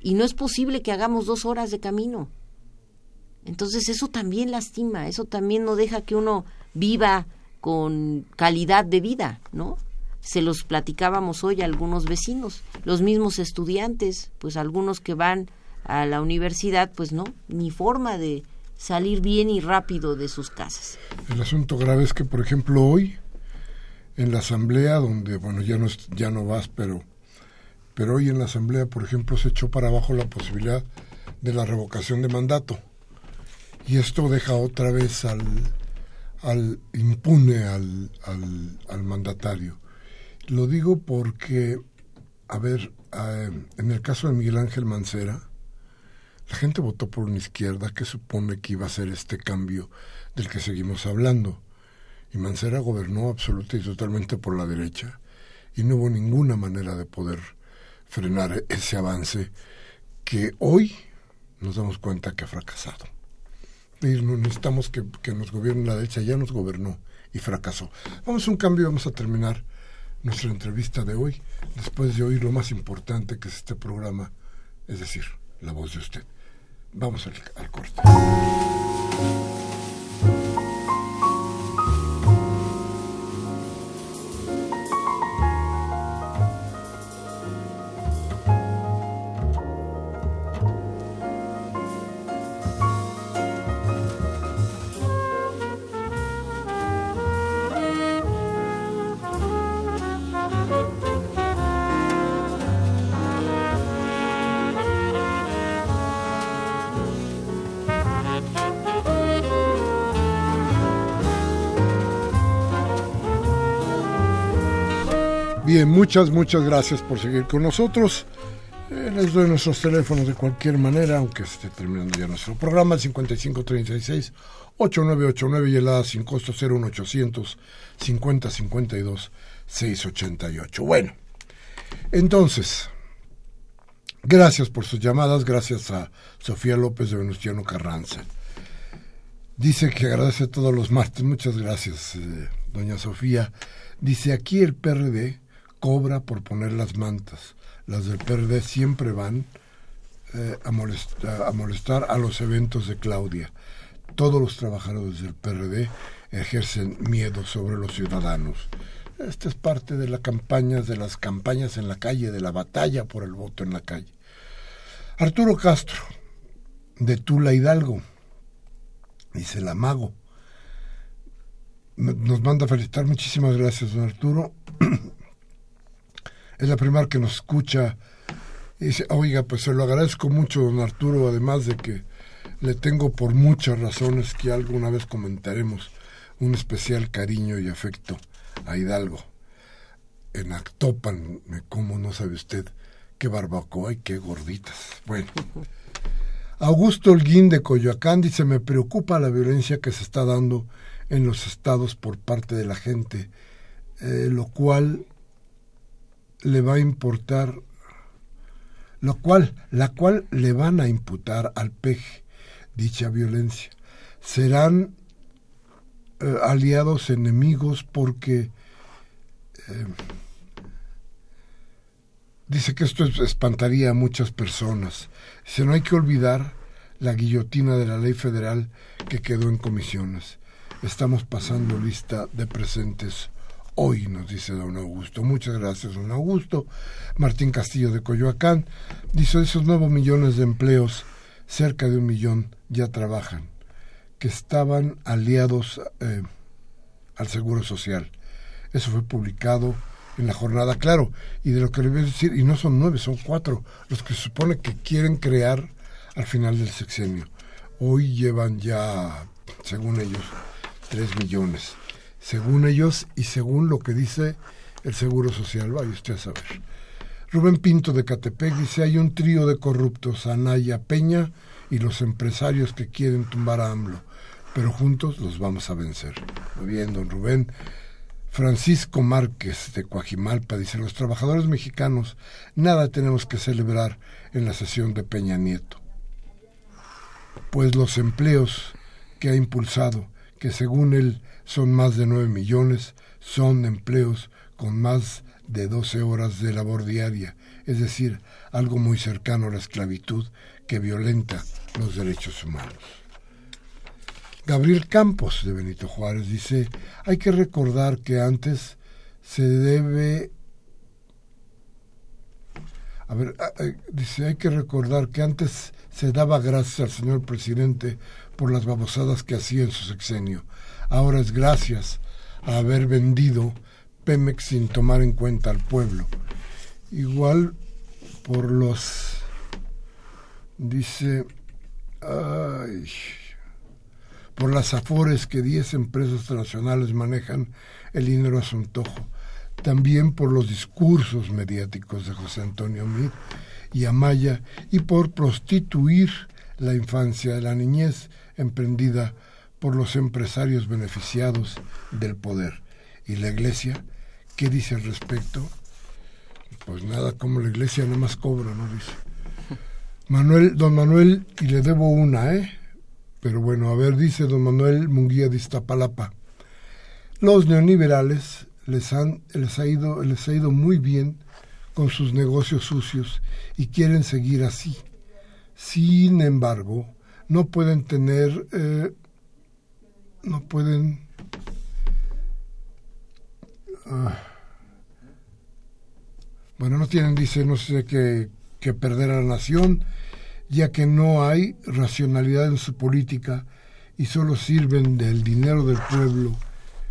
Y no es posible que hagamos dos horas de camino. Entonces eso también lastima, eso también no deja que uno viva con calidad de vida, ¿no? Se los platicábamos hoy a algunos vecinos, los mismos estudiantes, pues algunos que van a la universidad, pues no, ni forma de salir bien y rápido de sus casas. El asunto grave es que, por ejemplo, hoy en la asamblea, donde, bueno, ya no, ya no vas, pero, pero hoy en la asamblea, por ejemplo, se echó para abajo la posibilidad de la revocación de mandato. Y esto deja otra vez al, al impune al, al, al mandatario. Lo digo porque, a ver, eh, en el caso de Miguel Ángel Mancera, la gente votó por una izquierda que supone que iba a ser este cambio del que seguimos hablando. Y Mancera gobernó absoluta y totalmente por la derecha. Y no hubo ninguna manera de poder frenar ese avance que hoy nos damos cuenta que ha fracasado. Y necesitamos que, que nos gobierne la derecha, ya nos gobernó y fracasó. Vamos a un cambio, vamos a terminar nuestra entrevista de hoy, después de oír lo más importante que es este programa, es decir, la voz de usted. Vamos al, al corte. Muchas, muchas gracias por seguir con nosotros. Eh, les doy nuestros teléfonos de cualquier manera, aunque esté terminando ya nuestro programa, el 5536-8989 y el A sin costo 01800 5052 688. Bueno, entonces, gracias por sus llamadas, gracias a Sofía López de Venustiano Carranza. Dice que agradece todos los martes, muchas gracias, eh, doña Sofía. Dice, aquí el PRD cobra por poner las mantas. Las del PRD siempre van eh, a, molestar, a los eventos de Claudia. Todos los trabajadores del PRD ejercen miedo sobre los ciudadanos. Esta es parte de la campaña, de las campañas en la calle, de la batalla por el voto en la calle. Arturo Castro, de Tula Hidalgo, dice el amago. Nos manda a felicitar. Muchísimas gracias, don Arturo. Es la primera que nos escucha. Y dice, oiga, pues se lo agradezco mucho, don Arturo, además de que le tengo por muchas razones que alguna vez comentaremos un especial cariño y afecto a Hidalgo. En Actopan, como no sabe usted, qué barbacoa y qué gorditas. Bueno. Augusto Holguín de Coyoacán dice, me preocupa la violencia que se está dando en los estados por parte de la gente, eh, lo cual le va a importar, lo cual, la cual le van a imputar al peje dicha violencia. Serán eh, aliados enemigos porque eh, dice que esto espantaría a muchas personas. Dice, no hay que olvidar la guillotina de la ley federal que quedó en comisiones. Estamos pasando lista de presentes hoy, nos dice don Augusto. Muchas gracias, don Augusto. Martín Castillo de Coyoacán dice, esos nuevos millones de empleos, cerca de un millón ya trabajan, que estaban aliados eh, al Seguro Social. Eso fue publicado en la jornada, claro, y de lo que le voy a decir, y no son nueve, son cuatro, los que se supone que quieren crear al final del sexenio. Hoy llevan ya, según ellos, tres millones según ellos y según lo que dice el Seguro Social. Vaya usted a saber. Rubén Pinto de Catepec dice, hay un trío de corruptos, Anaya Peña y los empresarios que quieren tumbar a AMLO, pero juntos los vamos a vencer. Muy bien, don Rubén. Francisco Márquez de Coajimalpa dice, los trabajadores mexicanos nada tenemos que celebrar en la sesión de Peña Nieto, pues los empleos que ha impulsado, que según él son más de nueve millones, son empleos con más de 12 horas de labor diaria, es decir, algo muy cercano a la esclavitud que violenta los derechos humanos. Gabriel Campos de Benito Juárez dice, hay que recordar que antes se debe... A ver, ah, eh, dice, hay que recordar que antes se daba gracias al señor presidente por las babosadas que hacía en su sexenio. Ahora es gracias a haber vendido Pemex sin tomar en cuenta al pueblo. Igual por los... Dice... Ay, por las afores que 10 empresas transnacionales manejan el dinero a su antojo, también por los discursos mediáticos de José Antonio Mir y Amaya y por prostituir la infancia, la niñez emprendida por los empresarios beneficiados del poder. ¿Y la iglesia qué dice al respecto? Pues nada, como la iglesia nada más cobra, ¿no? Dice. Manuel, don Manuel, y le debo una, ¿eh? Pero bueno, a ver, dice don Manuel Munguía de Iztapalapa. Los neoliberales les, han, les, ha ido, les ha ido muy bien con sus negocios sucios y quieren seguir así. Sin embargo, no pueden tener, eh, no pueden... Ah, bueno, no tienen, dice, no sé qué, que perder a la nación ya que no hay racionalidad en su política y solo sirven del dinero del pueblo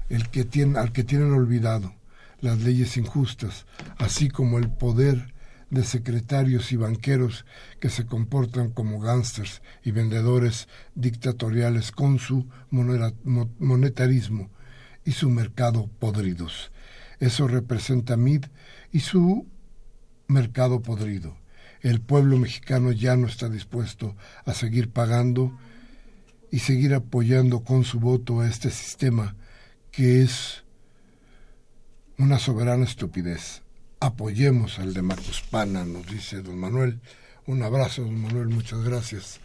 el que tiene, al que tienen olvidado las leyes injustas, así como el poder de secretarios y banqueros que se comportan como gángsters y vendedores dictatoriales con su monetarismo y su mercado podridos. Eso representa MID y su mercado podrido el pueblo mexicano ya no está dispuesto a seguir pagando y seguir apoyando con su voto a este sistema que es una soberana estupidez. Apoyemos al de Macuspana, nos dice don Manuel. Un abrazo, don Manuel, muchas gracias.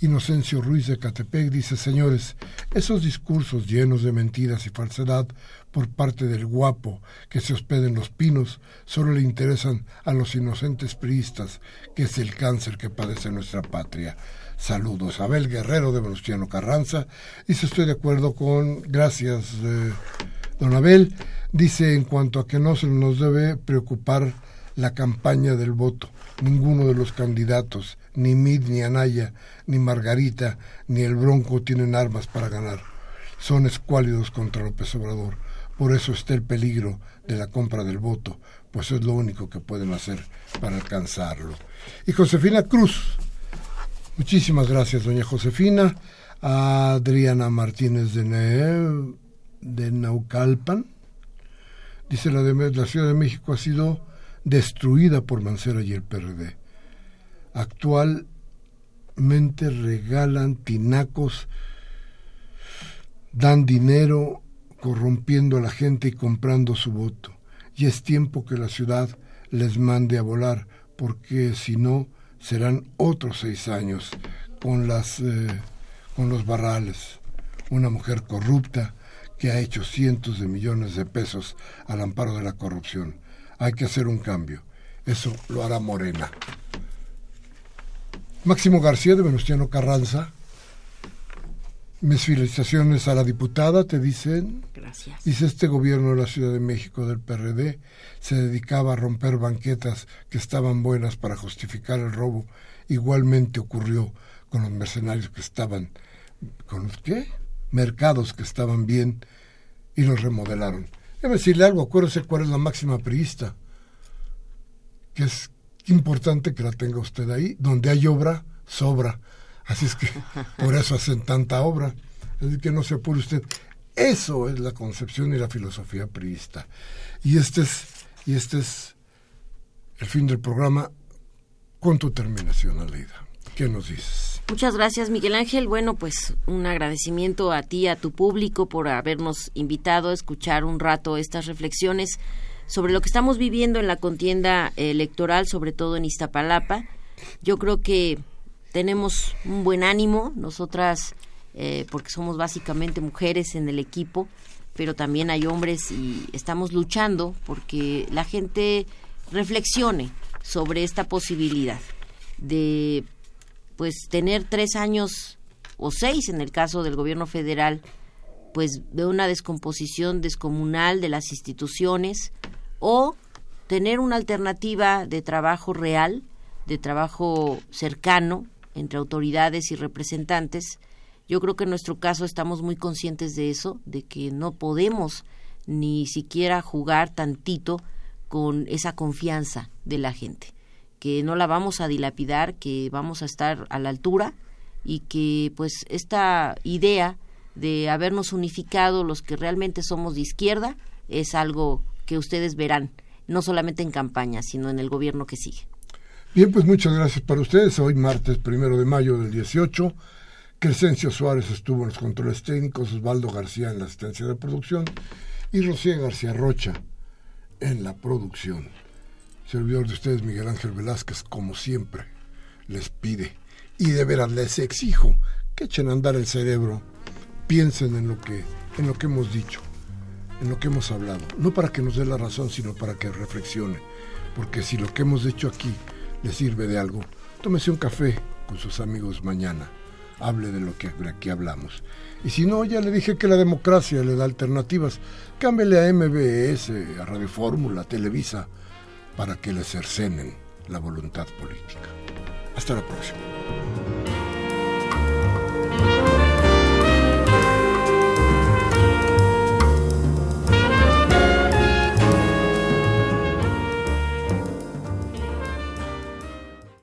Inocencio Ruiz de Catepec dice, señores, esos discursos llenos de mentiras y falsedad por parte del guapo que se hospeda en los pinos solo le interesan a los inocentes priistas, que es el cáncer que padece nuestra patria. Saludos. Abel Guerrero de Venustiano Carranza dice, estoy de acuerdo con, gracias, eh, don Abel, dice, en cuanto a que no se nos debe preocupar la campaña del voto. Ninguno de los candidatos, ni Mid, ni Anaya, ni Margarita, ni el Bronco tienen armas para ganar. Son escuálidos contra López Obrador. Por eso está el peligro de la compra del voto, pues es lo único que pueden hacer para alcanzarlo. Y Josefina Cruz. Muchísimas gracias, doña Josefina. Adriana Martínez de, de Naucalpan. Dice la, de, la Ciudad de México ha sido destruida por Mancera y el PRD. Actualmente regalan tinacos, dan dinero, corrompiendo a la gente y comprando su voto. Y es tiempo que la ciudad les mande a volar, porque si no, serán otros seis años con, las, eh, con los barrales. Una mujer corrupta que ha hecho cientos de millones de pesos al amparo de la corrupción hay que hacer un cambio. Eso lo hará Morena. Máximo García de Venustiano Carranza. Mis felicitaciones a la diputada, te dicen. Gracias. Dice este gobierno de la Ciudad de México del PRD se dedicaba a romper banquetas que estaban buenas para justificar el robo. Igualmente ocurrió con los mercenarios que estaban, con los qué? Mercados que estaban bien y los remodelaron. Debe decirle algo, acuérdese cuál es la máxima priista, que es importante que la tenga usted ahí, donde hay obra, sobra. Así es que por eso hacen tanta obra. Es que no se apure usted. Eso es la concepción y la filosofía priista. Y este es, y este es el fin del programa con tu terminación, Aleida. ¿Qué nos dices? Muchas gracias, Miguel Ángel. Bueno, pues un agradecimiento a ti, a tu público, por habernos invitado a escuchar un rato estas reflexiones sobre lo que estamos viviendo en la contienda electoral, sobre todo en Iztapalapa. Yo creo que tenemos un buen ánimo, nosotras, eh, porque somos básicamente mujeres en el equipo, pero también hay hombres y estamos luchando porque la gente reflexione sobre esta posibilidad de pues tener tres años o seis en el caso del gobierno federal pues de una descomposición descomunal de las instituciones o tener una alternativa de trabajo real, de trabajo cercano entre autoridades y representantes. Yo creo que en nuestro caso estamos muy conscientes de eso, de que no podemos ni siquiera jugar tantito con esa confianza de la gente que no la vamos a dilapidar, que vamos a estar a la altura y que pues esta idea de habernos unificado los que realmente somos de izquierda es algo que ustedes verán, no solamente en campaña, sino en el gobierno que sigue. Bien, pues muchas gracias para ustedes. Hoy martes primero de mayo del 18. Crescencio Suárez estuvo en los controles técnicos, Osvaldo García en la asistencia de producción y Rocío García Rocha en la producción servidor de ustedes, Miguel Ángel Velázquez, como siempre, les pide, y de veras les exijo, que echen a andar el cerebro, piensen en lo que, en lo que hemos dicho, en lo que hemos hablado, no para que nos dé la razón, sino para que reflexione, porque si lo que hemos dicho aquí le sirve de algo, tómese un café con sus amigos mañana, hable de lo que aquí hablamos. Y si no, ya le dije que la democracia le da alternativas, cámbiale a MBS, a Radio Fórmula, a Televisa, para que le cercenen la voluntad política. Hasta la próxima.